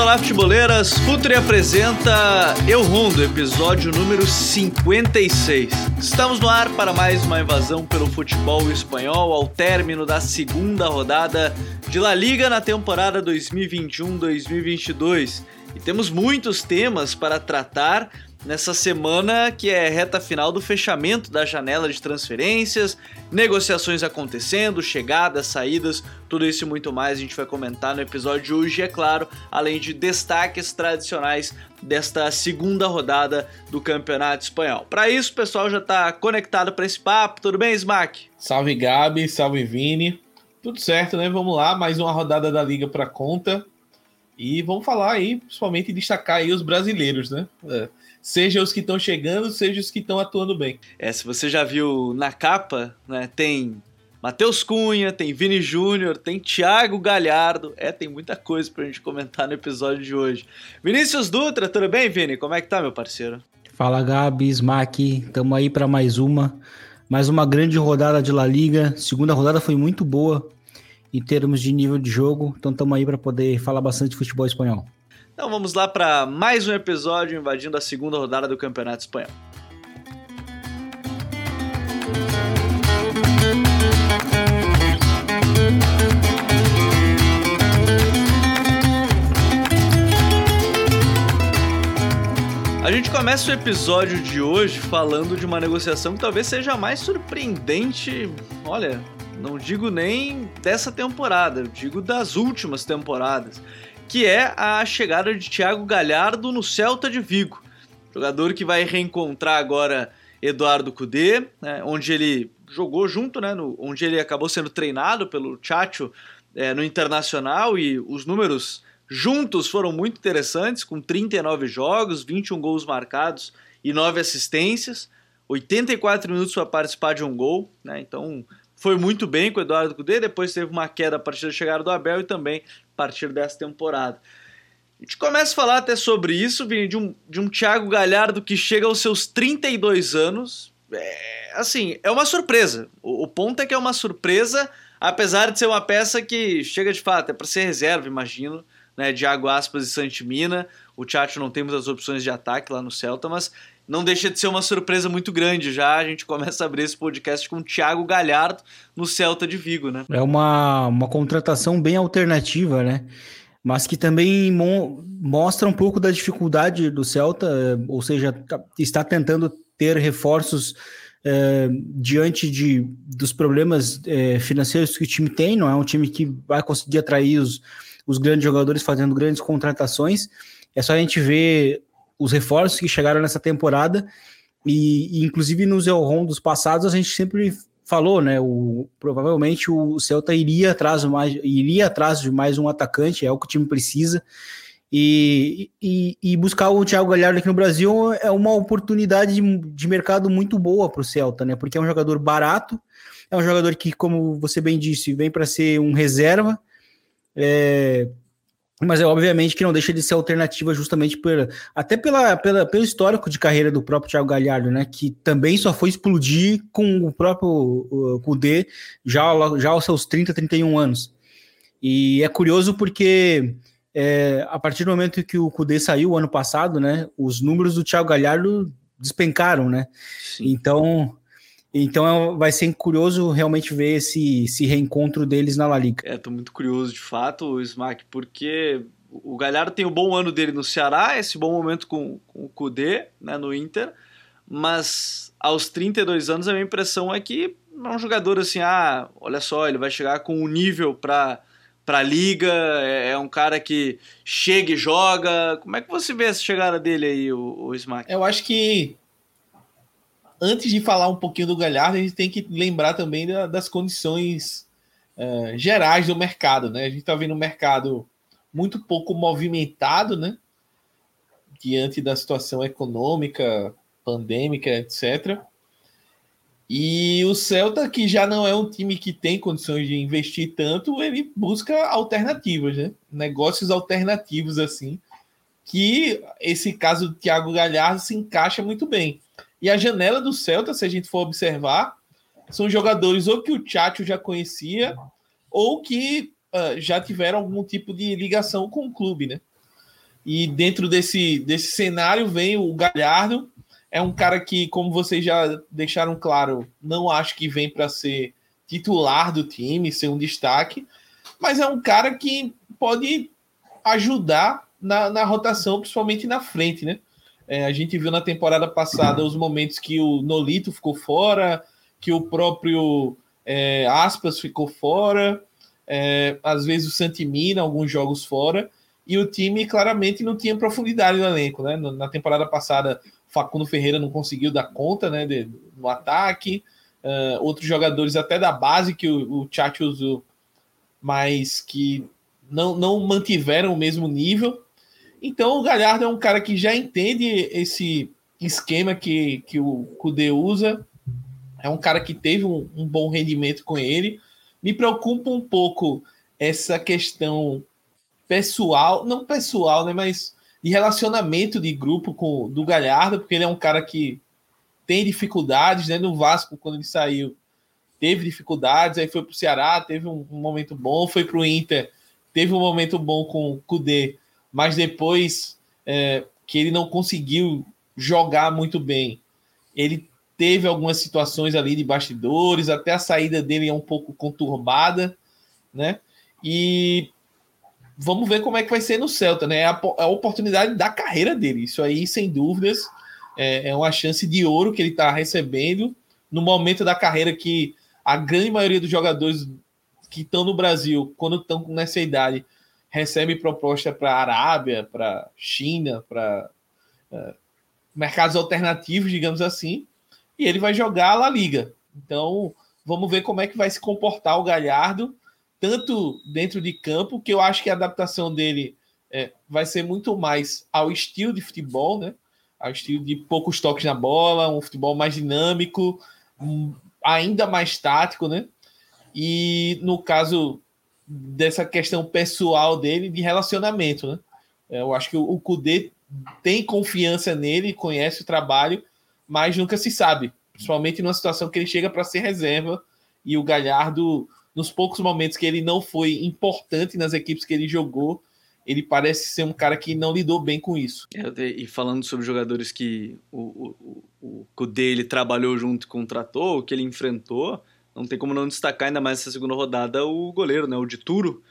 Olá, futeboleiras. Futuri apresenta Eu Rondo, episódio número 56. Estamos no ar para mais uma invasão pelo futebol espanhol ao término da segunda rodada de La Liga na temporada 2021-2022. E temos muitos temas para tratar nessa semana que é reta final do fechamento da janela de transferências, negociações acontecendo, chegadas, saídas, tudo isso e muito mais a gente vai comentar no episódio de hoje, é claro, além de destaques tradicionais desta segunda rodada do Campeonato Espanhol. Para isso, o pessoal já está conectado para esse papo. Tudo bem, Smack? Salve Gabi, salve Vini. Tudo certo, né? Vamos lá, mais uma rodada da liga para conta. E vamos falar aí, principalmente destacar aí os brasileiros, né? É seja os que estão chegando, seja os que estão atuando bem. É, se você já viu na capa, né, tem Matheus Cunha, tem Vini Júnior, tem Thiago Galhardo. É, tem muita coisa pra gente comentar no episódio de hoje. Vinícius Dutra, tudo bem, Vini? Como é que tá, meu parceiro? Fala, Gabi, Smack. Tamo aí para mais uma. Mais uma grande rodada de La Liga. Segunda rodada foi muito boa em termos de nível de jogo. Então tamo aí para poder falar bastante de futebol espanhol. Então vamos lá para mais um episódio invadindo a segunda rodada do Campeonato Espanhol. A gente começa o episódio de hoje falando de uma negociação que talvez seja a mais surpreendente, olha, não digo nem dessa temporada, eu digo das últimas temporadas que é a chegada de Thiago Galhardo no Celta de Vigo. Jogador que vai reencontrar agora Eduardo Cudê, né, onde ele jogou junto, né, no, onde ele acabou sendo treinado pelo Chacho é, no Internacional e os números juntos foram muito interessantes, com 39 jogos, 21 gols marcados e 9 assistências, 84 minutos para participar de um gol, né, então foi muito bem com o Eduardo Cudê, depois teve uma queda a partir da chegada do Abel e também partir dessa temporada. A gente começa a falar até sobre isso, Vini, de um, de um Thiago Galhardo que chega aos seus 32 anos. É, assim, é uma surpresa. O, o, ponto é que é uma surpresa, apesar de ser uma peça que chega de fato, é para ser reserva, imagino, né, Água Aspas e Santimina. O Tchatcho não tem muitas opções de ataque lá no Celta, mas não deixa de ser uma surpresa muito grande já. A gente começa a abrir esse podcast com o Thiago Galhardo no Celta de Vigo, né? É uma, uma contratação bem alternativa, né? Mas que também mo mostra um pouco da dificuldade do Celta, ou seja, tá, está tentando ter reforços é, diante de, dos problemas é, financeiros que o time tem. Não é um time que vai conseguir atrair os, os grandes jogadores fazendo grandes contratações. É só a gente ver os reforços que chegaram nessa temporada e, e inclusive nos dos passados a gente sempre falou, né? O, provavelmente o Celta iria atrás mais, iria atrás de mais um atacante, é o que o time precisa. E, e, e buscar o Thiago Galhardo aqui no Brasil é uma oportunidade de, de mercado muito boa para o Celta, né? Porque é um jogador barato, é um jogador que, como você bem disse, vem para ser um reserva. É, mas é obviamente que não deixa de ser alternativa justamente por, até pela, pela, pelo histórico de carreira do próprio Thiago Galhardo, né? Que também só foi explodir com o próprio Kudê já, já aos seus 30, 31 anos. E é curioso porque é, a partir do momento que o Kudê saiu ano passado, né? Os números do Thiago Galhardo despencaram, né? Sim. Então então vai ser curioso realmente ver esse, esse reencontro deles na La Liga. É, tô muito curioso de fato, Smack, porque o Galhardo tem o bom ano dele no Ceará, esse bom momento com, com o Kudê, né, no Inter, mas aos 32 anos a minha impressão é que é um jogador assim, ah, olha só, ele vai chegar com um nível para para a liga, é, é, um cara que chega e joga. Como é que você vê essa chegada dele aí, o, o Smack? Eu acho que antes de falar um pouquinho do Galhardo, a gente tem que lembrar também da, das condições uh, gerais do mercado, né? A gente está vendo um mercado muito pouco movimentado, né? Diante da situação econômica, pandêmica, etc. E o Celta, que já não é um time que tem condições de investir tanto, ele busca alternativas, né? Negócios alternativos, assim, que esse caso do Thiago Galhardo se encaixa muito bem. E a janela do Celta, se a gente for observar, são jogadores ou que o Tchatcho já conhecia, ou que uh, já tiveram algum tipo de ligação com o clube, né? E dentro desse, desse cenário vem o Galhardo, é um cara que, como vocês já deixaram claro, não acho que vem para ser titular do time, ser um destaque, mas é um cara que pode ajudar na, na rotação, principalmente na frente, né? É, a gente viu na temporada passada os momentos que o Nolito ficou fora, que o próprio é, Aspas ficou fora, é, às vezes o Santimina, alguns jogos fora, e o time claramente não tinha profundidade no elenco, né? Na temporada passada, Facundo Ferreira não conseguiu dar conta, né, de, no ataque, uh, outros jogadores até da base que o, o Chat usou, mas que não, não mantiveram o mesmo nível. Então o Galhardo é um cara que já entende esse esquema que, que o Kudê usa, é um cara que teve um, um, bom rendimento com ele. Me preocupa um pouco essa questão pessoal, não pessoal, né, mas de relacionamento de grupo com do Galhardo, porque ele é um cara que tem dificuldades, né? No Vasco, quando ele saiu, teve dificuldades, aí foi para o Ceará, teve um, um momento bom, foi para o Inter, teve um momento bom com o Kudê, mas depois é, que ele não conseguiu jogar muito bem, ele teve algumas situações ali de bastidores, até a saída dele é um pouco conturbada, né? E vamos ver como é que vai ser no Celta, né? É a, é a oportunidade da carreira dele, isso aí, sem dúvidas, é, é uma chance de ouro que ele está recebendo no momento da carreira que a grande maioria dos jogadores que estão no Brasil, quando estão nessa idade, recebe proposta para Arábia, para China, para uh, mercados alternativos, digamos assim, e ele vai jogar a La Liga. Então, vamos ver como é que vai se comportar o Galhardo, tanto dentro de campo, que eu acho que a adaptação dele é, vai ser muito mais ao estilo de futebol, né? Ao estilo de poucos toques na bola, um futebol mais dinâmico, um, ainda mais tático, né? E no caso dessa questão pessoal dele de relacionamento, né? Eu acho que o Kudê tem confiança nele, conhece o trabalho, mas nunca se sabe, principalmente numa situação que ele chega para ser reserva e o Galhardo, nos poucos momentos que ele não foi importante nas equipes que ele jogou, ele parece ser um cara que não lidou bem com isso. É, e falando sobre jogadores que o, o, o Kudê ele trabalhou junto contratou, que ele enfrentou, não tem como não destacar ainda mais essa segunda rodada o goleiro, né, o Dituro,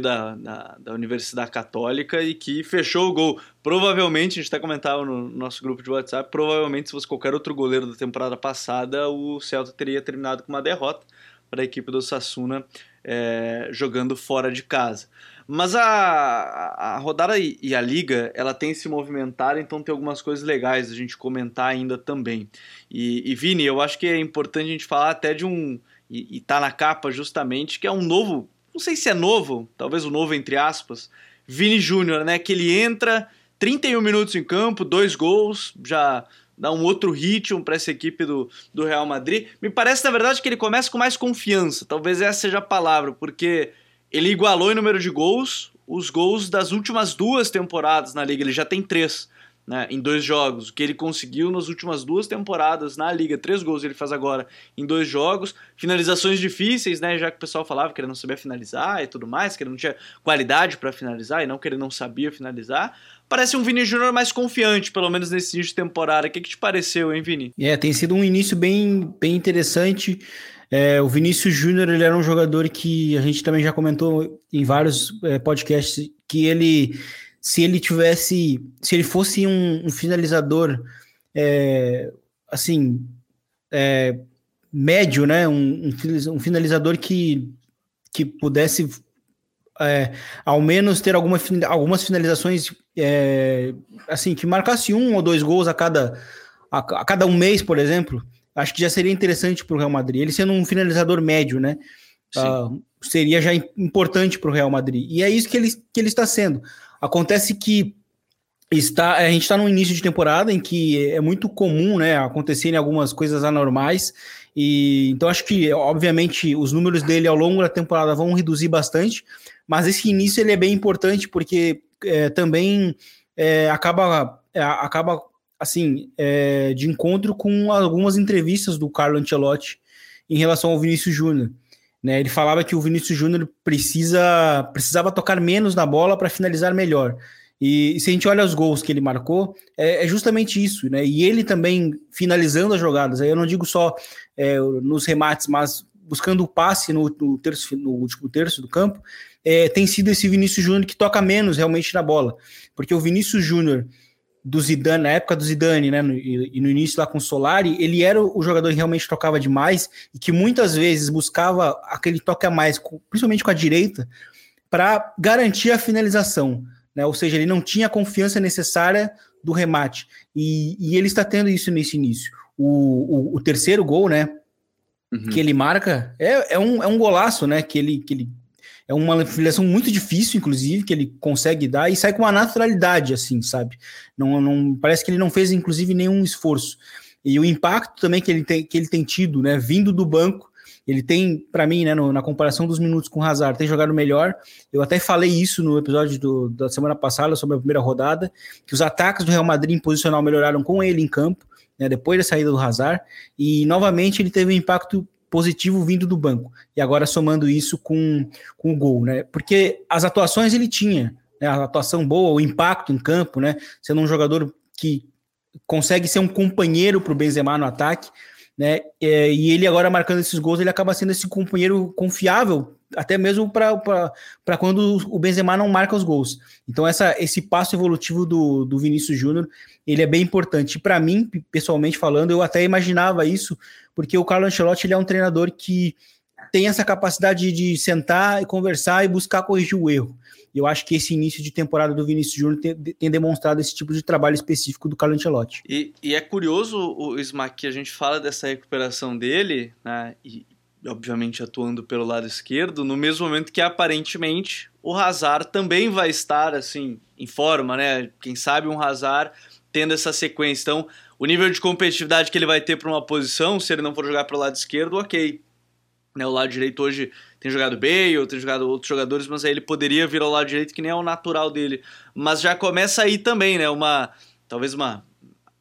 da, da, da, Universidade Católica e que fechou o gol. Provavelmente, a gente até comentava no nosso grupo de WhatsApp, provavelmente se fosse qualquer outro goleiro da temporada passada, o Celta teria terminado com uma derrota para a equipe do Sassuna é, jogando fora de casa. Mas a, a rodada e a liga, ela tem se movimentado, então tem algumas coisas legais a gente comentar ainda também. E, e Vini, eu acho que é importante a gente falar até de um, e, e tá na capa justamente, que é um novo, não sei se é novo, talvez o novo entre aspas, Vini Júnior, né, que ele entra 31 minutos em campo, dois gols, já dá um outro ritmo para essa equipe do, do Real Madrid. Me parece, na verdade, que ele começa com mais confiança, talvez essa seja a palavra, porque ele igualou em número de gols os gols das últimas duas temporadas na liga. Ele já tem três. Né, em dois jogos, o que ele conseguiu nas últimas duas temporadas na liga, três gols ele faz agora em dois jogos, finalizações difíceis, né, já que o pessoal falava que ele não sabia finalizar e tudo mais, que ele não tinha qualidade para finalizar e não que ele não sabia finalizar. Parece um Vini Júnior mais confiante, pelo menos nesse início de temporada. O que, que te pareceu, hein, Vini? É, tem sido um início bem, bem interessante. É, o Vinícius Júnior ele era um jogador que a gente também já comentou em vários é, podcasts que ele, se ele tivesse, se ele fosse um, um finalizador, é, assim, é, médio, né, um, um, finalizador que, que pudesse é, ao menos ter alguma, algumas finalizações, é, assim, que marcasse um ou dois gols a cada, a, a cada um mês, por exemplo acho que já seria interessante para o Real Madrid. Ele sendo um finalizador médio, né? Uh, seria já importante para o Real Madrid. E é isso que ele, que ele está sendo. Acontece que está, a gente está no início de temporada em que é muito comum né, acontecerem algumas coisas anormais. E então acho que, obviamente, os números dele ao longo da temporada vão reduzir bastante, mas esse início ele é bem importante porque é, também é, acaba, é, acaba assim, é, de encontro com algumas entrevistas do Carlo Ancelotti em relação ao Vinícius Júnior. Né? Ele falava que o Vinícius Júnior precisa, precisava tocar menos na bola para finalizar melhor. E, e, se a gente olha os gols que ele marcou, é, é, justamente isso, né? E ele também finalizando as jogadas. Aí eu não digo só é, nos remates, mas buscando o passe no, no, terço, no último terço do campo, é, tem sido esse Vinícius Júnior que toca menos realmente na bola. Porque o Vinícius Júnior do Zidane, na época do Zidane, né, no, e no início lá com o Solari, ele era o jogador que realmente tocava demais e que muitas vezes buscava aquele toque a mais, principalmente com a direita, para garantir a finalização, né? Ou seja, ele não tinha a confiança necessária do remate e, e ele está tendo isso nesse início. O, o, o terceiro gol, né, uhum. que ele marca é, é, um, é um golaço, né, que ele, que ele é uma filiação muito difícil, inclusive, que ele consegue dar e sai com uma naturalidade, assim, sabe? Não, não parece que ele não fez, inclusive, nenhum esforço. E o impacto também que ele tem, que ele tem tido, né, vindo do banco, ele tem, para mim, né, no, na comparação dos minutos com o Hazard, tem jogado melhor. Eu até falei isso no episódio do, da semana passada sobre a primeira rodada, que os ataques do Real Madrid em posicional melhoraram com ele em campo, né, depois da saída do Hazard, e novamente ele teve um impacto positivo vindo do banco. E agora somando isso com, com o gol, né? Porque as atuações ele tinha, né? A atuação boa, o impacto em campo, né? Sendo um jogador que consegue ser um companheiro para o Benzema no ataque, né? É, e ele agora marcando esses gols, ele acaba sendo esse companheiro confiável, até mesmo para quando o Benzema não marca os gols. Então, essa, esse passo evolutivo do, do Vinícius Júnior, ele é bem importante. Para mim, pessoalmente falando, eu até imaginava isso, porque o Carlo Ancelotti ele é um treinador que tem essa capacidade de sentar e conversar e buscar corrigir o erro. Eu acho que esse início de temporada do Vinícius Júnior tem, tem, demonstrado esse tipo de trabalho específico do Carlo Ancelotti. E, e é curioso, o Smack, que a gente fala dessa recuperação dele, né, e obviamente atuando pelo lado esquerdo, no mesmo momento que aparentemente o Hazard também vai estar assim em forma, né? Quem sabe um Hazard tendo essa sequência. Então, o nível de competitividade que ele vai ter para uma posição, se ele não for jogar para o lado esquerdo, ok. Né, o lado direito hoje tem jogado Bale, tem jogado outros jogadores, mas aí ele poderia vir ao lado direito, que nem é o natural dele. Mas já começa aí também, né? Uma. Talvez uma,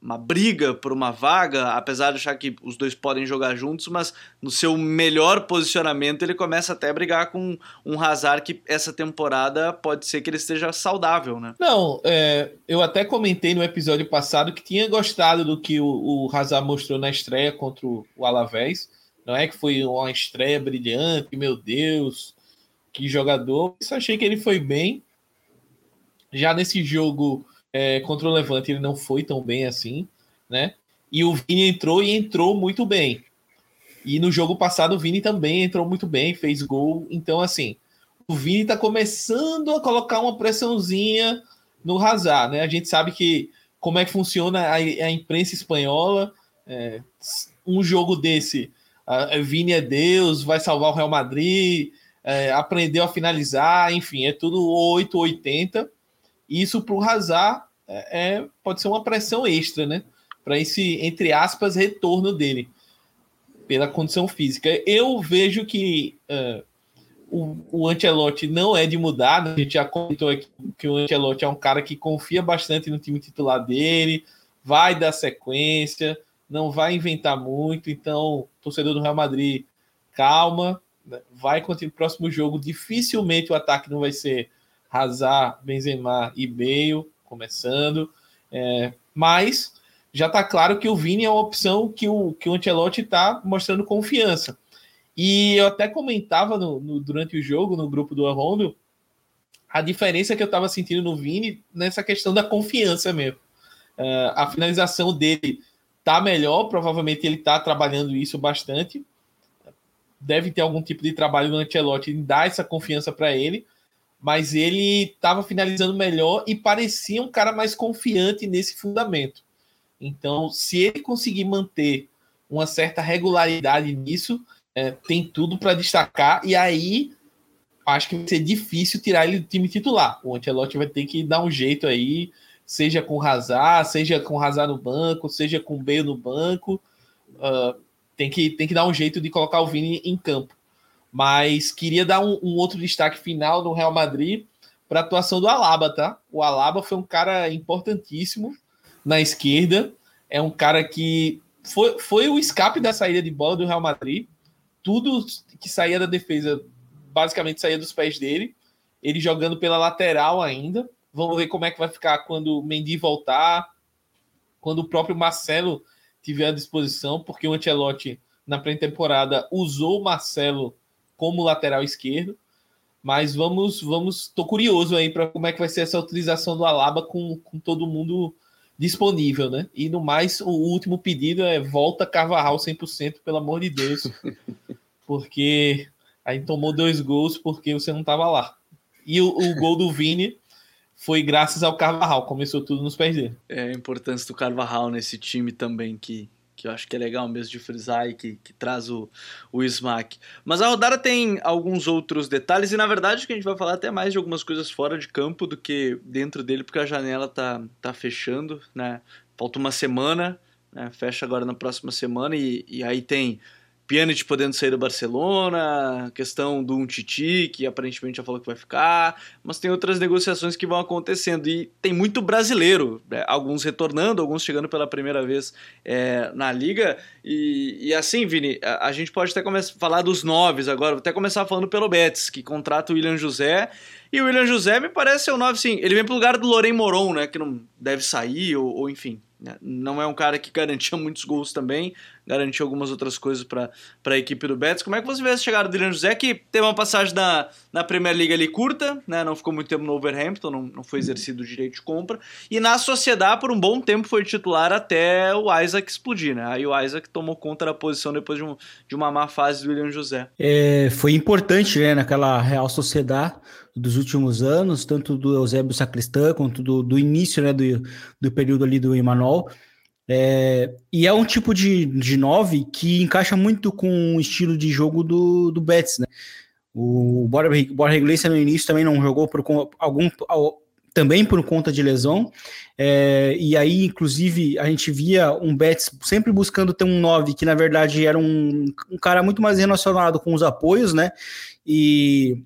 uma briga por uma vaga, apesar de achar que os dois podem jogar juntos, mas no seu melhor posicionamento ele começa até a brigar com um Hazard que essa temporada pode ser que ele esteja saudável, né? Não, é, eu até comentei no episódio passado que tinha gostado do que o, o Hazard mostrou na estreia contra o Alavés não é que foi uma estreia brilhante, meu Deus, que jogador. Isso achei que ele foi bem. Já nesse jogo é, contra o Levante, ele não foi tão bem assim, né? E o Vini entrou e entrou muito bem. E no jogo passado, o Vini também entrou muito bem, fez gol. Então, assim, o Vini tá começando a colocar uma pressãozinha no Hazard, né? A gente sabe que como é que funciona a, a imprensa espanhola. É, um jogo desse uh, Vini é Deus, vai salvar o Real Madrid, é, aprendeu a finalizar, enfim, é tudo 880. Isso para o Hazard é, é, pode ser uma pressão extra, né? Para esse, entre aspas, retorno dele pela condição física. Eu vejo que uh, o, o Ancelotti não é de mudar, né? a gente já comentou aqui que o Ancelotti é um cara que confia bastante no time titular dele, vai dar sequência, não vai inventar muito, então, torcedor do Real Madrid, calma, né? vai continuar o próximo jogo. Dificilmente o ataque não vai ser Hazard, Benzema e Bale começando, é, mas já está claro que o Vini é uma opção que o, que o Ancelotti está mostrando confiança. E eu até comentava no, no, durante o jogo, no grupo do Rondo, a diferença que eu estava sentindo no Vini nessa questão da confiança mesmo. Uh, a finalização dele tá melhor, provavelmente ele tá trabalhando isso bastante. Deve ter algum tipo de trabalho no Ancelotti em dar essa confiança para ele, mas ele estava finalizando melhor e parecia um cara mais confiante nesse fundamento. Então, se ele conseguir manter uma certa regularidade nisso, é, tem tudo para destacar. E aí, acho que vai ser difícil tirar ele do time titular. O Ancelotti vai ter que dar um jeito aí seja com Hazard, seja com Hazard no banco, seja com Bale no banco. Uh, tem, que, tem que dar um jeito de colocar o Vini em campo. Mas queria dar um, um outro destaque final no Real Madrid para a atuação do Alaba, tá? O Alaba foi um cara importantíssimo na esquerda. É um cara que foi, foi o escape da saída de bola do Real Madrid. tudo que saía da defesa basicamente saía dos pés dele. Ele jogando pela lateral ainda. Vamos ver como é que vai ficar quando o Mendy voltar, quando o próprio Marcelo tiver à disposição, porque o Ancelotti na pré-temporada usou o Marcelo como lateral esquerdo. Mas vamos, vamos, tô curioso aí para como é que vai ser essa utilização do Alaba com, com todo mundo disponível, né? E no mais, o último pedido é volta Carvajal 100%, pelo amor de Deus. Porque aí tomou dois gols porque você não estava lá. E o, o gol do Vini foi graças ao Carvajal, começou tudo nos pés dele. É a importância do Carvajal nesse time também, que, que eu acho que é legal mesmo de frisar e que, que traz o, o smack. Mas a rodada tem alguns outros detalhes e na verdade que a gente vai falar até mais de algumas coisas fora de campo do que dentro dele, porque a janela tá, tá fechando, né? Falta uma semana, né? fecha agora na próxima semana e, e aí tem Pjanic podendo sair do Barcelona, questão do Titi, que aparentemente já falou que vai ficar, mas tem outras negociações que vão acontecendo e tem muito brasileiro, né? alguns retornando, alguns chegando pela primeira vez é, na liga. E, e assim, Vini, a, a, gente pode até começar a falar dos noves agora, vou até começar falando pelo Betis, que contrata o William José. E o William José me parece ser o nove, sim. Ele vem pro lugar do Loren Moron, né? Que não deve sair, ou, ou enfim, né? Não é um cara que garantia muitos gols também, garantiu algumas outras coisas para a equipe do Betis. Como é que você vê essa chegada do William José, que teve uma passagem na, na Premier League ali curta, né? não ficou muito tempo no Overhampton, não, não foi exercido o direito de compra, e na Sociedade por um bom tempo foi titular até o Isaac explodir. Né? Aí o Isaac tomou conta da posição depois de, um, de uma má fase do William José. É, foi importante né, naquela Real Sociedade dos últimos anos, tanto do Eusébio Sacristã quanto do, do início né, do, do período ali do Emanuel. É, e é um tipo de, de nove que encaixa muito com o estilo de jogo do, do Betis, né? O Borja Iglesias no início também não jogou por algum também por conta de lesão. É, e aí, inclusive, a gente via um Betis sempre buscando ter um 9 que, na verdade, era um, um cara muito mais relacionado com os apoios, né? E,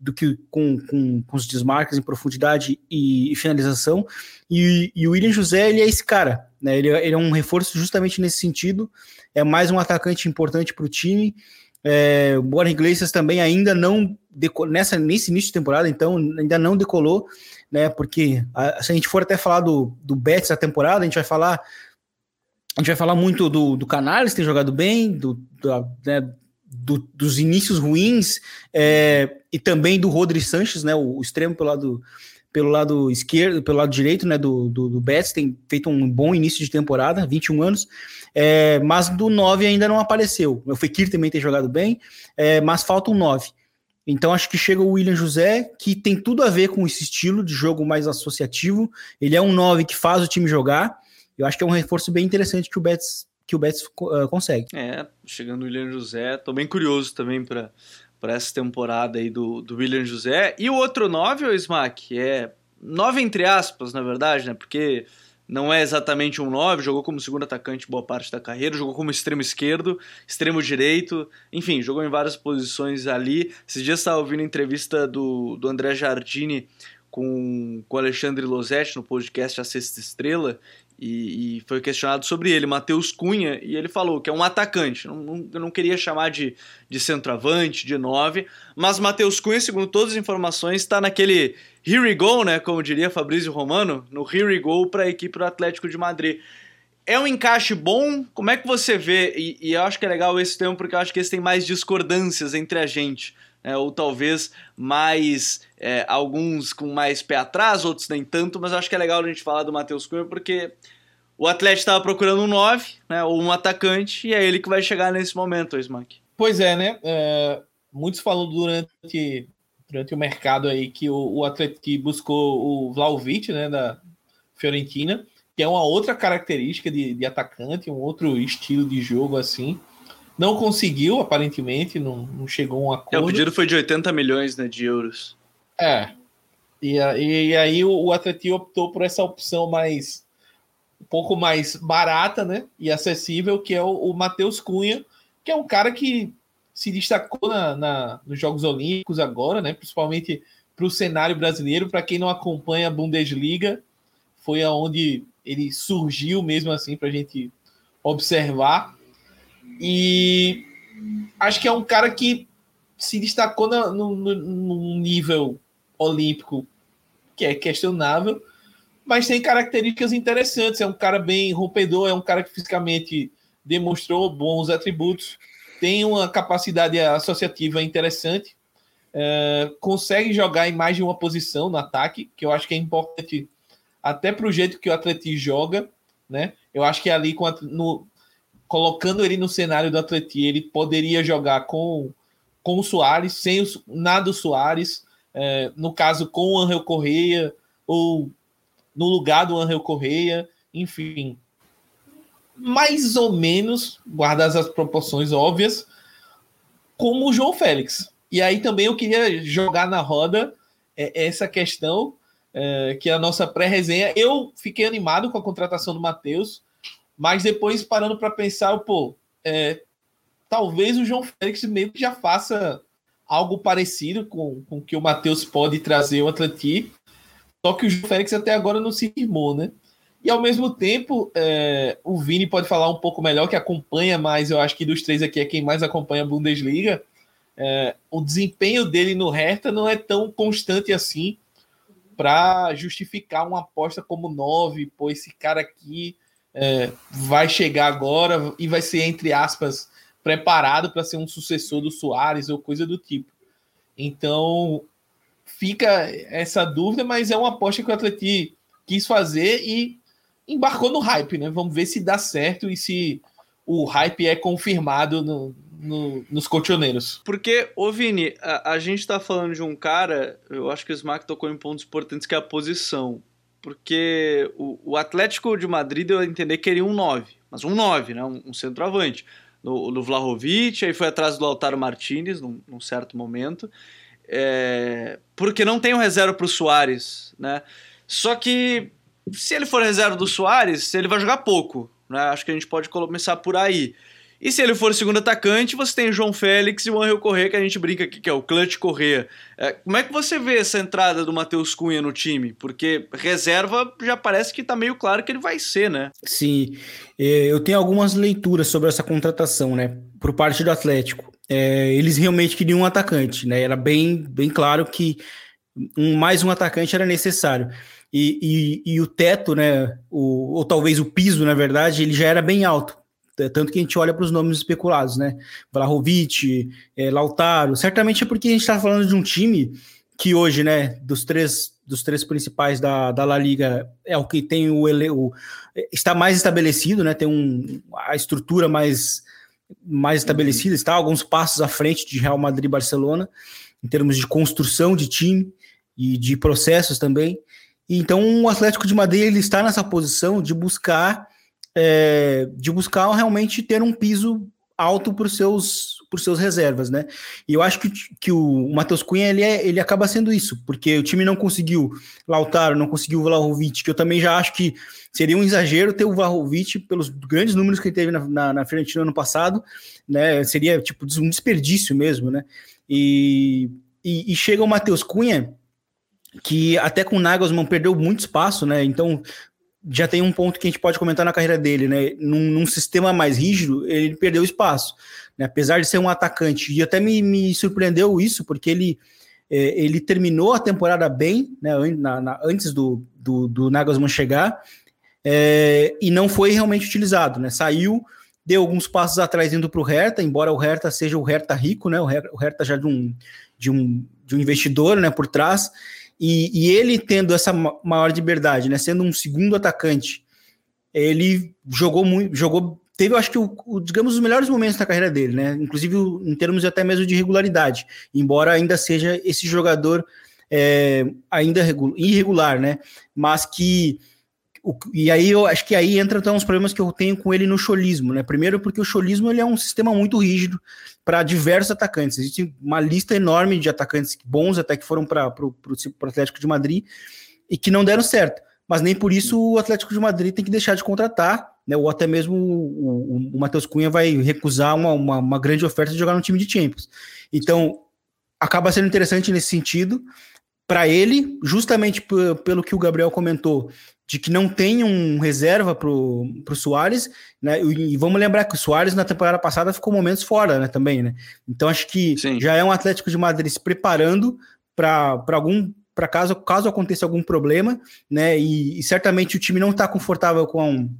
do que com, com, com, os desmarques em profundidade e, e finalização. E, e, o William José, ele é esse cara, né? Ele, ele, é um reforço justamente nesse sentido. É mais um atacante importante para o time. É, o Borja Iglesias também ainda não nessa nesse início de temporada, então ainda não decolou, né? Porque a, se a gente for até falar do, do Betis da temporada, a gente vai falar a gente vai falar muito do, do Canales ter jogado bem, do né, do, dos inícios ruins é, e também do Rodri Sanches, né, o, o, extremo pelo lado, pelo lado esquerdo, pelo lado direito, né, do, do, do Betis, tem feito um bom início de temporada, 21 anos, é, mas do 9 ainda não apareceu. O Fekir também tem jogado bem, é, mas falta um 9. Então acho que chega o William José, que tem tudo a ver com esse estilo de jogo mais associativo. Ele é um 9 que faz o time jogar. Eu acho que é um reforço bem interessante que o Betis que o Betis uh, consegue. É, chegando o William José, tô bem curioso também para para essa temporada aí do, do William José. E o outro 9, o Smack, é 9 entre aspas, na verdade, né? Porque não é exatamente um 9, jogou como segundo atacante boa parte da carreira, jogou como extremo esquerdo, extremo direito, enfim, jogou em várias posições ali. Esses dias estava ouvindo a entrevista do, do André Jardini com, com o Alexandre Losetti no podcast A Sexta Estrela, e, e, foi questionado sobre ele, Matheus Cunha, e ele falou que é um atacante. Não, não, eu não queria chamar de, de centroavante, de nove, mas Matheus Cunha, segundo todas as informações, está naquele here we go, né? Como diria Fabrício Romano, no here we go para a equipe do Atlético de Madrid. É um encaixe bom? Como é que você vê? E, e eu acho que é legal esse tema porque eu acho que esse tem mais discordâncias entre a gente. É, ou talvez mais é, alguns com mais pé atrás, outros nem tanto, mas acho que é legal a gente falar do Matheus Cunha porque o Atlético estava procurando um 9, né, ou um atacante, e é ele que vai chegar nesse momento, Smack. Pois é, né? É, muitos falam durante, durante o mercado aí que o, o Atlético buscou o Vlaovic, né, da Fiorentina, que é uma outra característica de, de atacante, um outro estilo de jogo assim. Não conseguiu, aparentemente, não, não chegou a um acordo. É, o pedido foi de 80 milhões né, de euros. É. E, e, e aí o, o Atlético optou por essa opção mais um pouco mais barata, né? E acessível, que é o, o Matheus Cunha, que é um cara que se destacou na, na nos Jogos Olímpicos agora, né? Principalmente para o cenário brasileiro. Para quem não acompanha a Bundesliga, foi aonde ele surgiu mesmo assim para a gente observar. E acho que é um cara que se destacou no, no, no nível olímpico, que é questionável, mas tem características interessantes. É um cara bem rompedor, é um cara que fisicamente demonstrou bons atributos, tem uma capacidade associativa interessante, é, consegue jogar em mais de uma posição no ataque, que eu acho que é importante até para o jeito que o Atleti joga, né? Eu acho que ali com a, no, colocando ele no cenário do Atleti, ele poderia jogar com com o Soares, sem o Nado Soares, é, no caso com o Angel Correia ou no lugar do Angel Correia, enfim, mais ou menos, guardadas as proporções óbvias, como o João Félix. E aí também eu queria jogar na roda é, essa questão, é, que é a nossa pré-resenha. Eu fiquei animado com a contratação do Matheus, mas depois parando para pensar, pô, é, talvez o João Félix que já faça algo parecido com, o que o Matheus pode trazer o Atlético. Só que o João Félix até agora não se firmou, né? E ao mesmo tempo, é, o Vini pode falar um pouco melhor, que acompanha mais, eu acho que dos três aqui é quem mais acompanha a Bundesliga. É, o desempenho dele no Hertha não é tão constante assim para justificar uma aposta como nove, pô, esse cara aqui é, vai chegar agora e vai ser, entre aspas, preparado para ser um sucessor do Soares ou coisa do tipo. Então, fica essa dúvida, mas é uma aposta que o Atleti quis fazer e embarcou no hype, né? Vamos ver se dá certo e se o hype é confirmado no, no, nos colchoneiros. Porque, ô Vini, a, a gente tá falando de um cara, eu acho que o Smack tocou em pontos importantes, que é a posição. Porque o, o Atlético de Madrid deu a entender que queria um 9, mas um 9, né? Um, um centroavante. No, no Vlahovic, aí foi atrás do Lautaro Martinez num, num certo momento. É, porque não tem um reserva pro Soares, né? Só que se ele for reserva do Soares, ele vai jogar pouco. Né? Acho que a gente pode começar por aí. E se ele for segundo atacante, você tem João Félix e o Angel Corrêa, que a gente brinca aqui, que é o Clutch Corrêa. É, como é que você vê essa entrada do Matheus Cunha no time? Porque reserva já parece que tá meio claro que ele vai ser, né? Sim, é, eu tenho algumas leituras sobre essa contratação, né? Por parte do Atlético. É, eles realmente queriam um atacante, né? Era bem, bem claro que um, mais um atacante era necessário. E, e, e o teto, né, o, ou talvez o piso, na verdade, ele já era bem alto. Tanto que a gente olha para os nomes especulados, né? Vlahovic, é, Lautaro. Certamente é porque a gente está falando de um time que hoje, né, dos três, dos três principais da, da La Liga, é o que tem o, o está mais estabelecido, né? Tem um, a estrutura mais, mais estabelecida, está alguns passos à frente de Real Madrid e Barcelona, em termos de construção de time e de processos também. Então o Atlético de Madrid ele está nessa posição de buscar é, de buscar realmente ter um piso alto para os seus por seus reservas, né? E eu acho que, que o Matheus Cunha ele, é, ele acaba sendo isso, porque o time não conseguiu Lautaro, não conseguiu o Vlahovic, que eu também já acho que seria um exagero ter o Vlahovic pelos grandes números que ele teve na, na, na frente no ano passado, né? Seria tipo um desperdício mesmo, né? E, e, e chega o Matheus Cunha que até com o Nagelsmann perdeu muito espaço, né? Então já tem um ponto que a gente pode comentar na carreira dele, né? Num, num sistema mais rígido, ele perdeu espaço, né? Apesar de ser um atacante, e até me, me surpreendeu isso, porque ele, é, ele terminou a temporada bem, né? Na, na, antes do, do, do chegar, é, e não foi realmente utilizado, né? Saiu, deu alguns passos atrás indo para o Hertha, embora o Hertha seja o Hertha rico, né? O Hertha, o Hertha já de um, de um, de um investidor, né? Por trás. E, e, ele tendo essa maior liberdade, né, sendo um segundo atacante, ele jogou muito, jogou, teve, eu acho que, o, o, digamos, os melhores momentos da carreira dele, né, inclusive em termos até mesmo de regularidade, embora ainda seja esse jogador é, ainda irregular, né, mas que o, e aí eu acho que aí entra então os problemas que eu tenho com ele no cholismo, né? Primeiro porque o cholismo ele é um sistema muito rígido para diversos atacantes. Existe uma lista enorme de atacantes bons até que foram para o Atlético de Madrid e que não deram certo. Mas nem por isso o Atlético de Madrid tem que deixar de contratar, né? Ou até mesmo o, o, o Matheus Cunha vai recusar uma, uma, uma grande oferta de jogar no time de Champions. Então acaba sendo interessante nesse sentido para ele, justamente pelo que o Gabriel comentou, de que não tem um reserva para o Soares, né? E vamos lembrar que o Soares na temporada passada ficou momentos fora, né? Também, né? Então acho que Sim. já é um Atlético de Madrid se preparando para algum para caso caso aconteça algum problema, né? E, e certamente o time não está confortável com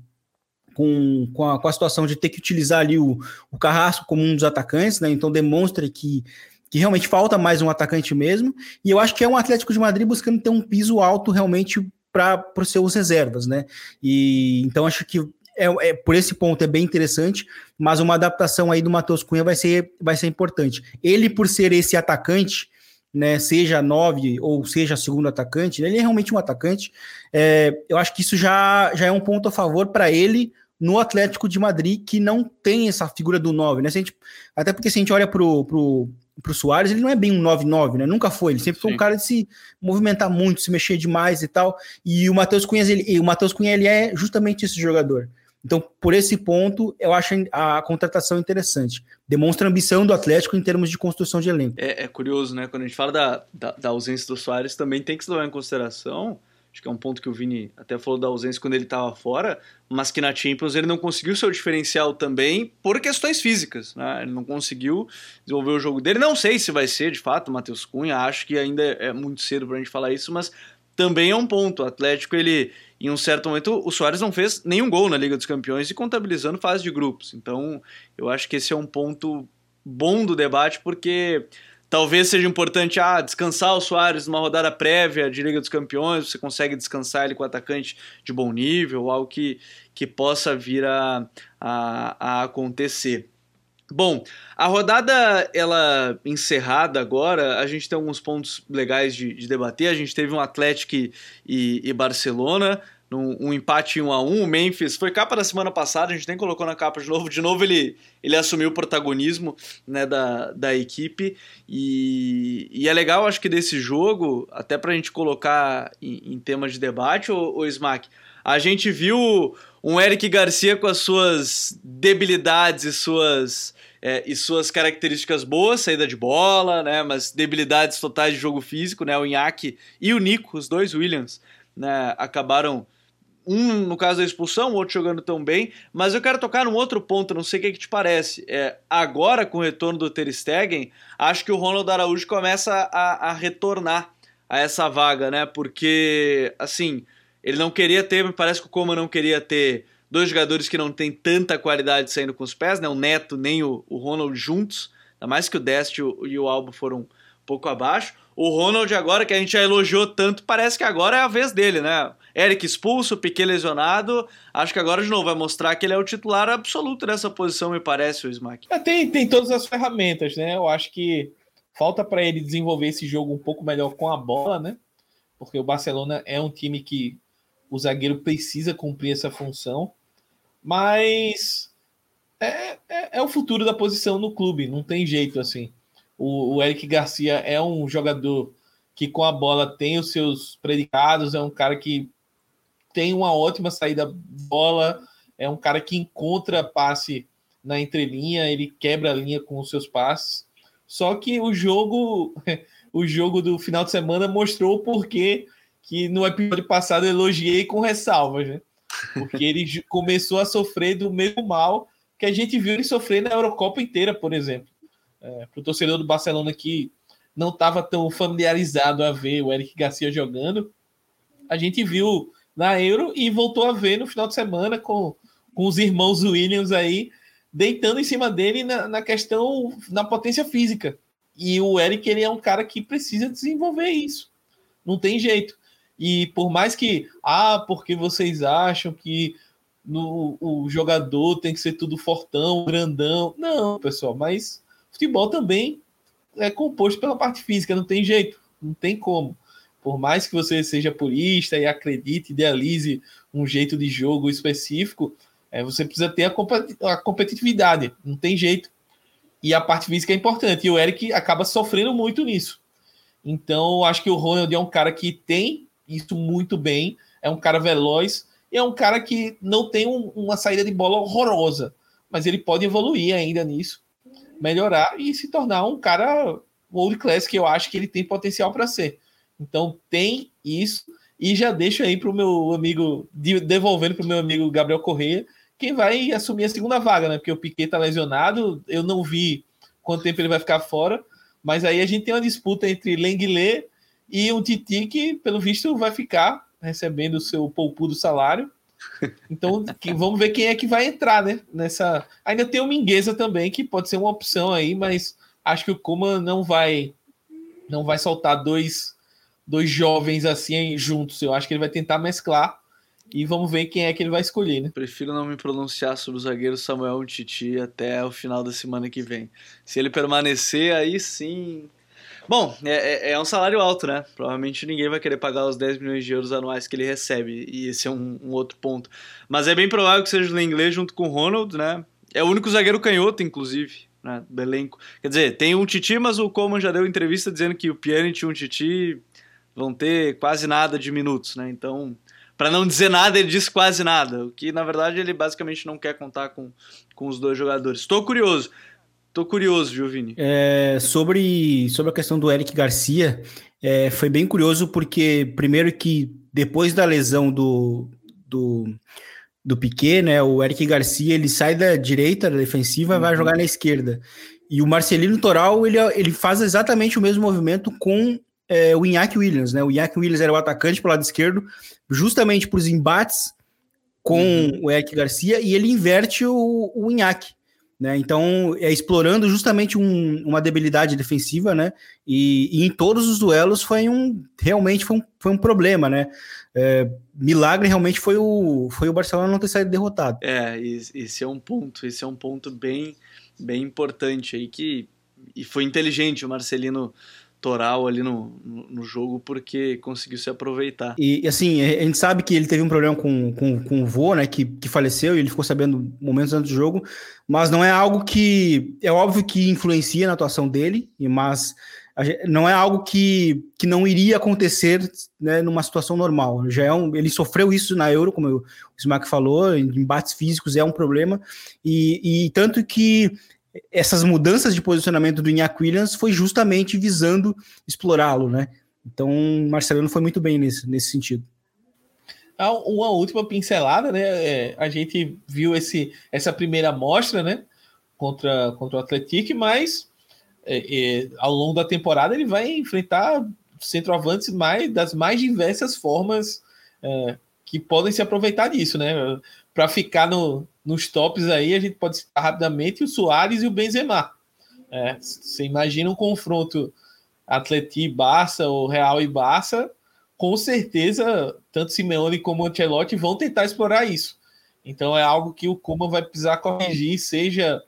com, com, a, com a situação de ter que utilizar ali o, o Carrasco como um dos atacantes, né? Então demonstra que que realmente falta mais um atacante mesmo, e eu acho que é um Atlético de Madrid buscando ter um piso alto realmente para os seus reservas, né? E então acho que é, é, por esse ponto é bem interessante, mas uma adaptação aí do Matheus Cunha vai ser, vai ser importante. Ele, por ser esse atacante, né, seja nove ou seja segundo atacante, ele é realmente um atacante. É, eu acho que isso já, já é um ponto a favor para ele no Atlético de Madrid, que não tem essa figura do nove, né? Se gente, até porque se a gente olha pro, pro, pro Soares, ele não é bem um 9-9, né? Nunca foi. Ele sempre Sim. foi um cara de se movimentar muito, se mexer demais e tal. E o Matheus Cunha, ele, o Matheus Cunha, ele é justamente esse jogador. Então, por esse ponto, eu acho a contratação interessante. Demonstra a ambição do Atlético em termos de construção de elenco. É, é curioso, né? Quando a gente fala da, da, da ausência do Soares, também tem que se levar em consideração Acho que é um ponto que o Vini até falou da ausência quando ele estava fora, mas que na Champions ele não conseguiu seu diferencial também por questões físicas. Né? Ele não conseguiu desenvolver o jogo dele. Não sei se vai ser de fato Matheus Cunha, acho que ainda é muito cedo para a gente falar isso, mas também é um ponto. O Atlético, ele, em um certo momento, o Soares não fez nenhum gol na Liga dos Campeões e contabilizando fase de grupos. Então, eu acho que esse é um ponto bom do debate, porque Talvez seja importante ah, descansar o Soares numa rodada prévia de Liga dos Campeões, você consegue descansar ele com atacante de bom nível, algo que, que possa vir a, a, a acontecer. Bom, a rodada ela encerrada agora, a gente tem alguns pontos legais de, de debater. A gente teve um Atlético e, e Barcelona, num, um empate 1 a 1 O Memphis foi capa da semana passada, a gente nem colocou na capa de novo. De novo, ele, ele assumiu o protagonismo né, da, da equipe. E, e é legal, acho que desse jogo, até para a gente colocar em, em temas de debate, o, o Smack, a gente viu um Eric Garcia com as suas debilidades e suas. É, e suas características boas, saída de bola, né, mas debilidades totais de jogo físico, né, o Inhaque e o Nico, os dois Williams, né, acabaram um no caso da expulsão, o outro jogando tão bem, mas eu quero tocar num outro ponto, não sei o que, que te parece. É, agora, com o retorno do Ter Stegen, acho que o Ronald Araújo começa a, a retornar a essa vaga, né? Porque, assim, ele não queria ter, me parece que o Coma não queria ter dois jogadores que não têm tanta qualidade saindo com os pés, né? O Neto nem o, o Ronald juntos, ainda mais que o Dest e o, e o Albo foram um pouco abaixo. O Ronald agora, que a gente já elogiou tanto, parece que agora é a vez dele, né? Eric expulso, Piquet lesionado. Acho que agora de novo vai mostrar que ele é o titular absoluto dessa posição, me parece, o Smack. É, tem, tem todas as ferramentas, né? Eu acho que falta para ele desenvolver esse jogo um pouco melhor com a bola, né? Porque o Barcelona é um time que o zagueiro precisa cumprir essa função, mas é, é, é o futuro da posição no clube, não tem jeito assim. O, o Eric Garcia é um jogador que com a bola tem os seus predicados, é um cara que tem uma ótima saída bola, é um cara que encontra passe na entrelinha, ele quebra a linha com os seus passes. Só que o jogo, o jogo do final de semana mostrou o porquê que no episódio passado eu elogiei com ressalvas, né? Porque ele começou a sofrer do mesmo mal que a gente viu ele sofrer na Eurocopa inteira, por exemplo. É, Para o torcedor do Barcelona que não estava tão familiarizado a ver o Eric Garcia jogando, a gente viu na Euro e voltou a ver no final de semana com, com os irmãos Williams aí deitando em cima dele na, na questão na potência física. E o Eric ele é um cara que precisa desenvolver isso. Não tem jeito. E por mais que, ah, porque vocês acham que no, o jogador tem que ser tudo fortão, grandão. Não, pessoal, mas futebol também é composto pela parte física, não tem jeito, não tem como por mais que você seja purista e acredite, idealize um jeito de jogo específico, é, você precisa ter a, a competitividade, não tem jeito. E a parte física é importante. E o Eric acaba sofrendo muito nisso. Então, acho que o Ronald é um cara que tem isso muito bem, é um cara veloz, e é um cara que não tem um, uma saída de bola horrorosa, mas ele pode evoluir ainda nisso, melhorar e se tornar um cara world class que eu acho que ele tem potencial para ser. Então tem isso E já deixo aí para o meu amigo, devolvendo para o meu amigo Gabriel Correia, quem vai assumir a segunda vaga, né? Porque o Piquet está lesionado, eu não vi quanto tempo ele vai ficar fora, mas aí a gente tem uma disputa entre Lenglet e um Titi que, pelo visto, vai ficar recebendo o seu poupudo salário. Então, que, vamos ver quem é que vai entrar, né? Nessa. Ainda tem o Mingueza também, que pode ser uma opção aí, mas acho que o Kuma não vai não vai soltar dois, dois jovens assim juntos. Eu acho que ele vai tentar mesclar e vamos ver quem é que ele vai escolher, né? Prefiro não me pronunciar sobre o zagueiro Samuel Titi até o final da semana que vem. Se ele permanecer, aí sim. Bom, é, é, é um salário alto, né? Provavelmente ninguém vai querer pagar os 10 milhões de euros anuais que ele recebe, e esse é um, um outo ponto. Mas é bem provável que seja o inglês junto com o Ronald, né? É o único zagueiro canhoto, inclusive, né, do elenco. Quer dizer, tem um Titi, mas o Coleman já deu entrevista dizendo que o Pjanic e o Titi vão ter quase nada de minutos, né? Então, para não dizer nada, ele diz quase nada. O que, na verdade, ele basicamente não quer contar com, com os dois jogadores. Estou curioso. Estou curioso, Giovanni. É, sobre, sobre a questão do Eric Garcia, é, foi bem curioso porque, primeiro que depois da lesão do, do, do Piquet, né, o Eric Garcia, ele sai da direita, da defensiva, uhum. e vai jogar na esquerda. E o Marcelino Toral, ele, ele faz exatamente o mesmo movimento com é, o Iñaki Williams, né? O Iñaki Williams era o atacante pelo lado esquerdo, justamente para os embates com uhum. o Eric Garcia, e ele inverte o, o Iñaki. Né? Então, é explorando justamente um, uma debilidade defensiva, né? E, e, em todos os duelos foi um realmente foi um, foi um problema, né? É, milagre realmente foi o, foi o Barcelona não ter saído derrotado. É, esse é um ponto, esse é um ponto bem, bem importante aí que e foi inteligente o Marcelino toral ali no, no, jogo porque conseguiu se aproveitar. E assim, a gente sabe que ele teve um problema com, com, com o vô, né, que, que faleceu e ele ficou sabendo momentos antes do jogo, mas não é algo que, é óbvio que influencia na atuação dele, mas não é algo que, que não iria acontecer né, numa situação normal. Já é um, ele sofreu isso na Euro, como o Smack falou, em embates físicos é um problema, e, e tanto que essas mudanças de posicionamento do Iñaki Williams foi justamente visando explorá-lo, né? Então, Marcelino foi muito bem nesse, nesse sentido. Ah, uma última pincelada, né? É, a gente viu esse, essa primeira amostra, né? Contra, contra o Atlético, mas é, é, ao longo da temporada ele vai enfrentar centroavantes mais, das mais diversas formas é, que podem se aproveitar disso, né? Para ficar no, nos tops aí, a gente pode citar rapidamente o Soares e o Benzema. É, você imagina um confronto Atleti Barça ou Real e Barça, com certeza tanto Simeone como Ancelotti vão tentar explorar isso. Então é algo que o Kuma vai precisar corrigir, seja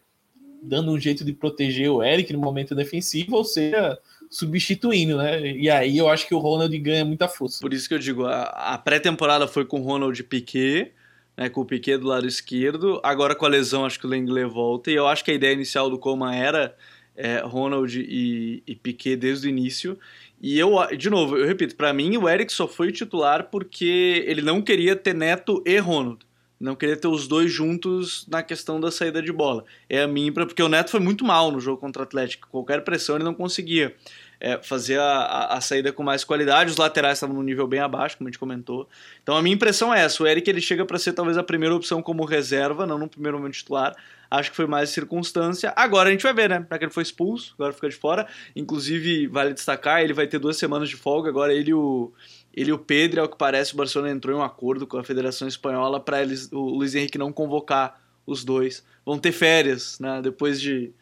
dando um jeito de proteger o Eric no momento defensivo, ou seja, substituindo, né? E aí eu acho que o Ronald ganha muita força. Por isso que eu digo, a, a pré-temporada foi com o Ronald Piquet, né, com o Piquet do lado esquerdo. Agora com a lesão, acho que o Lenglet volta. E eu acho que a ideia inicial do Coman era é, Ronald e, e Piquet desde o início. E eu, de novo, eu repito, para mim o Eric só foi titular porque ele não queria ter Neto e Ronald. Não queria ter os dois juntos na questão da saída de bola. É a minha, porque o Neto foi muito mal no jogo contra o Atlético. Qualquer pressão ele não conseguia é, fazer a, a, a, saída com mais qualidade. Os laterais estavam num nível bem abaixo, como a gente comentou. Então a minha impressão é essa: o Eric ele chega para ser talvez a primeira opção como reserva, não no primeiro momento titular. Acho que foi mais circunstância. Agora a gente vai ver, né? Para que ele foi expulso, agora fica de fora. Inclusive, vale destacar, ele vai ter duas semanas de folga. Agora ele o, ele e o Pedro, ao que parece, o Barcelona entrou em um acordo com a Federação Espanhola para o Luiz Henrique não convocar os dois. Vão ter férias, né? Depois de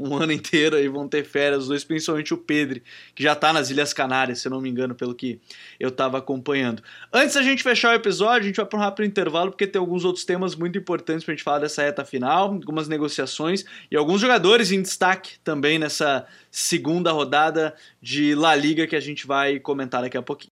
um ano inteiro e vão ter férias, os dois, principalmente o Pedro, que já tá nas Ilhas Canárias, se eu não me engano, pelo que eu tava acompanhando. Antes da gente fechar o episódio, a gente vai para um rápido intervalo, porque tem alguns outros temas muito importantes pra gente falar dessa reta final, algumas negociações e alguns jogadores em destaque também nessa segunda rodada de La Liga que a gente vai comentar daqui a pouquinho.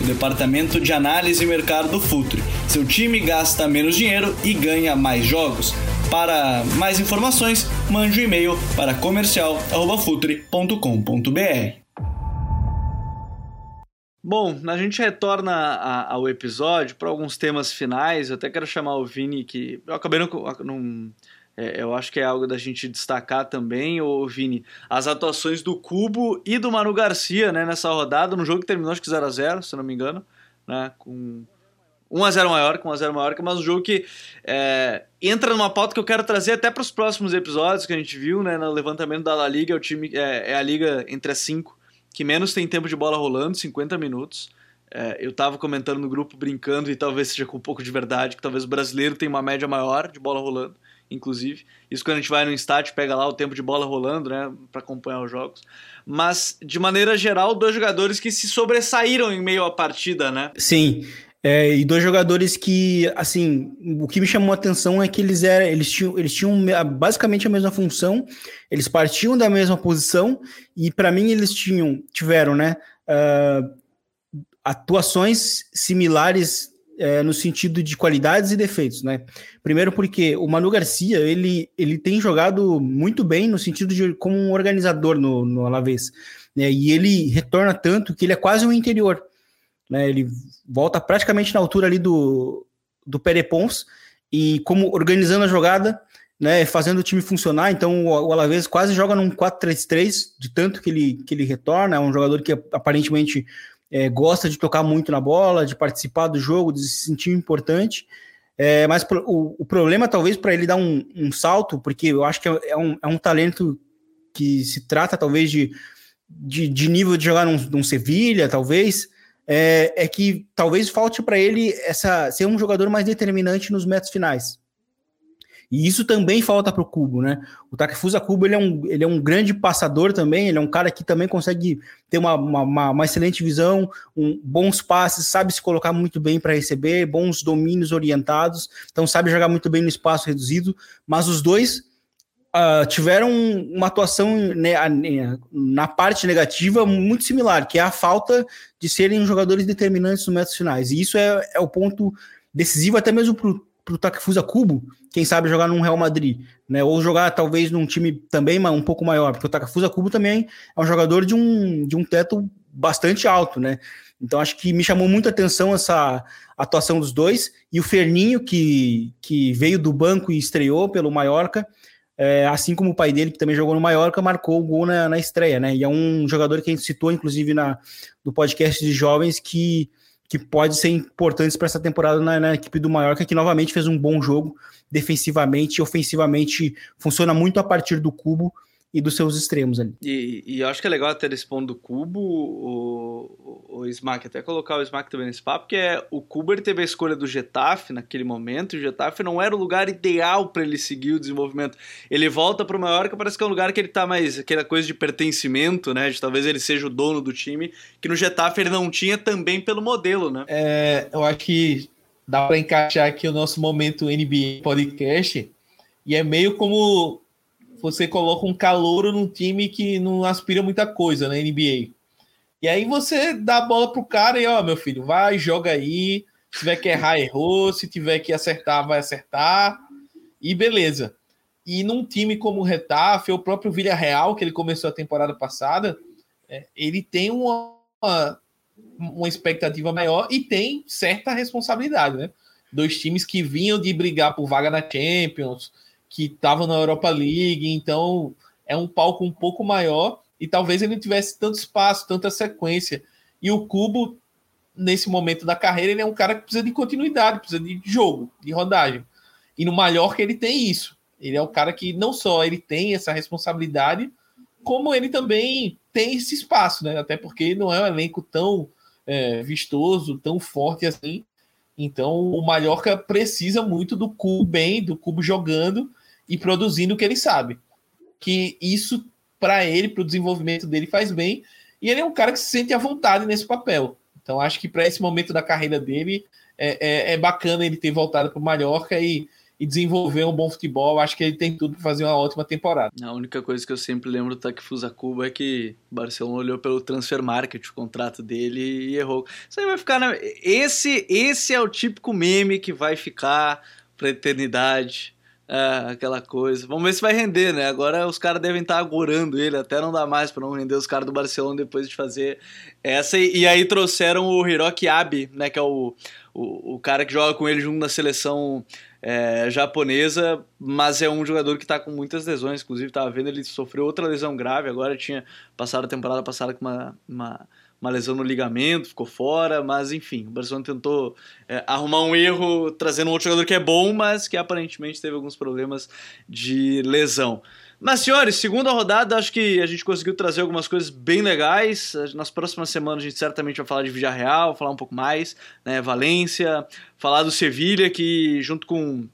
o departamento de análise e mercado do Futuri. Seu time gasta menos dinheiro e ganha mais jogos. Para mais informações, mande um e-mail para comercial@futuri.com.br. Bom, a gente retorna ao episódio para alguns temas finais. Eu até quero chamar o Vini, que eu acabei não, não é, eu acho que é algo da gente destacar também, ô Vini, as atuações do Cubo e do Manu Garcia né, nessa rodada, no jogo que terminou acho que 0x0, se não me engano, né, com 1x0 maior, com 1x0 maior, mas um jogo que é, entra numa pauta que eu quero trazer até para os próximos episódios que a gente viu, né, no levantamento da La Liga, é, o time, é, é a liga entre as cinco que menos tem tempo de bola rolando, 50 minutos. É, eu estava comentando no grupo brincando e talvez seja com um pouco de verdade, que talvez o brasileiro tenha uma média maior de bola rolando inclusive. Isso quando a gente vai no estádio, pega lá o tempo de bola rolando, né, para acompanhar os jogos. Mas, de maneira geral, dois jogadores que se sobressaíram em meio à partida, né? Sim. É, e dois jogadores que, assim, o que me chamou a atenção é que eles eram, eles tinham, eles tinham basicamente a mesma função, eles partiam da mesma posição e para mim eles tinham, tiveram, né, uh, atuações similares é, no sentido de qualidades e defeitos, né? Primeiro porque o Manu Garcia, ele, ele tem jogado muito bem no sentido de como um organizador no, no Alavés, né? E ele retorna tanto que ele é quase um interior, né? Ele volta praticamente na altura ali do, do Perepons e como organizando a jogada, né? Fazendo o time funcionar, então o, o Alavés quase joga num 4-3-3 de tanto que ele, que ele retorna, é um jogador que aparentemente é, gosta de tocar muito na bola, de participar do jogo, de se sentir importante. É, mas o, o, problema, talvez, para ele dar um, um, salto, porque eu acho que é, é, um, é um talento que se trata, talvez, de, de, de nível de jogar num, num Sevilha, talvez, é, é que talvez falte para ele essa ser um jogador mais determinante nos metros finais. E isso também falta para o Cubo, né? O Takefusa Cubo ele é, um, ele é um grande passador também, ele é um cara que também consegue ter uma, uma, uma excelente visão, um, bons passes, sabe se colocar muito bem para receber, bons domínios orientados, então sabe jogar muito bem no espaço reduzido, mas os dois uh, tiveram uma atuação né, na parte negativa muito similar, que é a falta de serem jogadores determinantes nos metros finais. E isso é, é o ponto decisivo até mesmo para pro Takefusa Kubo, quem sabe jogar num Real Madrid, né? Ou jogar talvez num time também um pouco maior, porque o Takefusa Kubo também é um jogador de um, de um teto bastante alto, né? Então acho que me chamou muita atenção essa atuação dos dois e o Ferninho que, que veio do banco e estreou pelo Mallorca, é, assim como o pai dele que também jogou no Mallorca marcou o gol na, na estreia, né? E é um jogador que a gente citou inclusive na no podcast de jovens que que pode ser importantes para essa temporada na, na, equipe do Mallorca, que novamente fez um bom jogo defensivamente e ofensivamente, funciona muito a partir do cubo e dos seus extremos ali. E, e eu acho que é legal até esse ponto do Cubo, o, o, o Smack, até colocar o Smack também nesse papo, que é o Cubo ele teve a escolha do Getafe naquele momento, e o Getafe não era o lugar ideal para ele seguir o desenvolvimento. Ele volta para o Mallorca, parece que é um lugar que ele tá mais aquela coisa de pertencimento, né, de talvez ele seja o dono do time, que no Getafe ele não tinha também pelo modelo, né? É, eu acho que dá para encaixar aqui o nosso momento NBA podcast, e é meio como você coloca um calouro num time que não aspira muita coisa na NBA. E aí você dá a bola pro cara e, ó, meu filho, vai, joga aí. Se tiver que errar, errou. Se tiver que acertar, vai acertar. E beleza. E num time como o Retafe, o próprio Villarreal, que ele começou a temporada passada, é, ele tem uma, uma, uma expectativa maior e tem certa responsabilidade, né? Dois times que vinham de brigar por vaga na Champions, que estava na Europa League, então é um palco um pouco maior e talvez ele não tivesse tanto espaço, tanta sequência. E o Cubo, nesse momento da carreira, ele é um cara que precisa de continuidade, precisa de jogo, de rodagem. E no Mallorca ele tem isso. Ele é o cara que não só ele tem essa responsabilidade, como ele também tem esse espaço, né? Até porque não é um elenco tão é, vistoso, tão forte assim. Então o Mallorca precisa muito do Cubo bem, do Cubo jogando e produzindo o que ele sabe. Que isso, para ele, para o desenvolvimento dele, faz bem. E ele é um cara que se sente à vontade nesse papel. Então acho que para esse momento da carreira dele é, é, é bacana ele ter voltado para o Mallorca e e desenvolver um bom futebol. Acho que ele tem tudo para fazer uma ótima temporada. A única coisa que eu sempre lembro do Takifusa Cuba é que Barcelona olhou pelo transfer market, o contrato dele, e errou. Isso aí vai ficar. Na... Esse, esse é o típico meme que vai ficar para eternidade. É, aquela coisa. Vamos ver se vai render, né? Agora os caras devem estar agorando ele, até não dá mais para não render os caras do Barcelona depois de fazer essa. E, e aí trouxeram o Hiroki Abe, né? Que é o, o, o cara que joga com ele junto na seleção é, japonesa, mas é um jogador que está com muitas lesões. Inclusive, estava vendo, ele sofreu outra lesão grave. Agora tinha passado a temporada passada com uma, uma, uma lesão no ligamento, ficou fora. Mas enfim, o Barcelona tentou é, arrumar um erro trazendo um outro jogador que é bom, mas que aparentemente teve alguns problemas de lesão. Mas, senhores, segunda rodada, acho que a gente conseguiu trazer algumas coisas bem legais. Nas próximas semanas a gente certamente vai falar de Villarreal, falar um pouco mais, né? Valência, falar do Sevilha, que junto com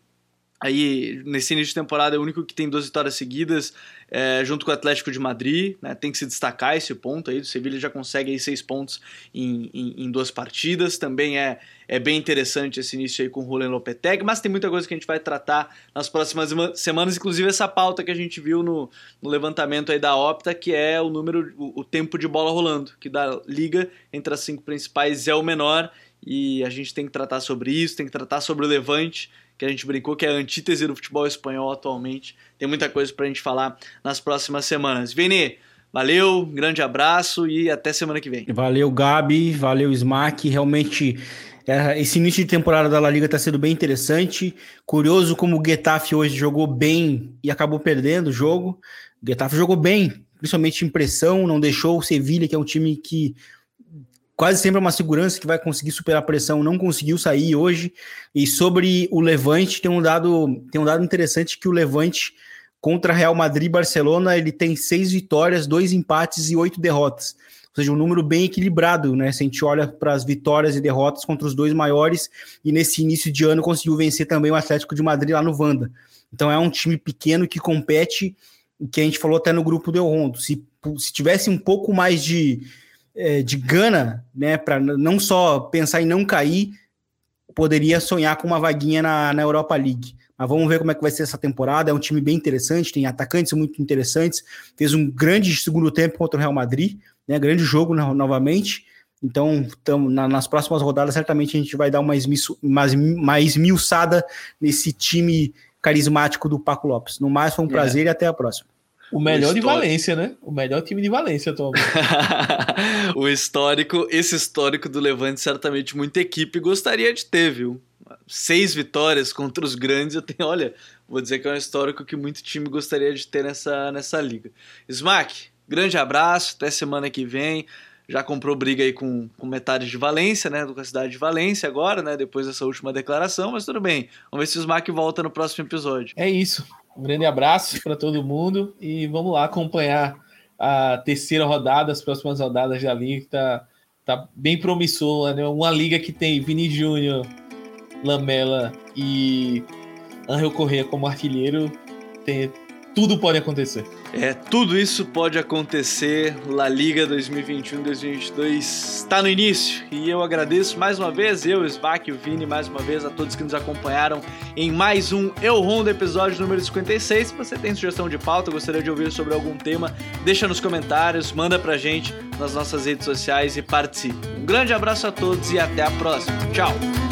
aí nesse início de temporada é o único que tem duas vitórias seguidas, é, junto com o Atlético de Madrid, né, tem que se destacar esse ponto aí, o Sevilha já consegue aí seis pontos em, em, em, duas partidas, também é, é bem interessante esse início aí com o Julen Lopetegui, mas tem muita coisa que a gente vai tratar nas próximas semanas, inclusive essa pauta que a gente viu no, no levantamento aí da Opta, que é o número, o, o tempo de bola rolando, que da liga entre as cinco principais é o menor, e a gente tem que tratar sobre isso, tem que tratar sobre o Levante, que a gente brincou que é a antítese do futebol espanhol atualmente. Tem muita coisa para a gente falar nas próximas semanas. Vini, valeu, grande abraço e até semana que vem. Valeu, Gabi, valeu, Smack. Realmente, é, esse início de temporada da La Liga está sendo bem interessante. Curioso como o Getafe hoje jogou bem e acabou perdendo o jogo. O Getafe jogou bem, principalmente em pressão, não deixou o Sevilha, que é um time que quase sempre é uma segurança que vai conseguir superar a pressão, não conseguiu sair hoje. E sobre o Levante, tem um dado, tem um dado interessante que o Levante contra Real Madrid e Barcelona, ele tem seis vitórias, dois empates e oito derrotas. Ou seja, um número bem equilibrado, né? Se a gente olha para as vitórias e derrotas contra os dois maiores, e nesse início de ano conseguiu vencer também o Atlético de Madrid lá no Vanda. Então é um time pequeno que compete, que a gente falou até no grupo do Rondo. Se, se tivesse um pouco mais de, é, de gana, né, para não só pensar em não cair, poderia sonhar com uma vaguinha na, na Europa League. Mas vamos ver como é que vai ser essa temporada. É um time bem interessante, tem atacantes muito interessantes. Fez um grande segundo tempo contra o Real Madrid, né, grande jogo no, novamente. Então, tamo, na, nas próximas rodadas, certamente a gente vai dar uma esmiço, mais, mais miuçada nesse time carismático do Paco Lopes. No mais, foi um é. prazer e até a próxima. O melhor o de Valência, né? O melhor time de Valência atualmente. o histórico, esse histórico do Levante, certamente muita equipe gostaria de ter, viu? Seis vitórias contra os grandes, eu tenho, olha, vou dizer que é um histórico que muito time gostaria de ter nessa, nessa liga. Smack, grande abraço, até semana que vem. Já comprou briga aí com, com metade de Valência, né? Com a cidade de Valência agora, né? Depois dessa última declaração, mas tudo bem. Vamos ver se o Smack volta no próximo episódio. É isso. Um grande abraço para todo mundo e vamos lá acompanhar a terceira rodada, as próximas rodadas da liga, que tá, tá bem promissora, né? Uma liga que tem Vini Júnior, Lamela e Angel Correa como artilheiro, tem, tudo pode acontecer. É, tudo isso pode acontecer. La Liga 2021-2022 está no início e eu agradeço mais uma vez, eu, Svac o Vini, mais uma vez a todos que nos acompanharam em mais um Eu Rondo, episódio número 56. Se você tem sugestão de pauta, gostaria de ouvir sobre algum tema, deixa nos comentários, manda pra gente nas nossas redes sociais e participe. Um grande abraço a todos e até a próxima. Tchau!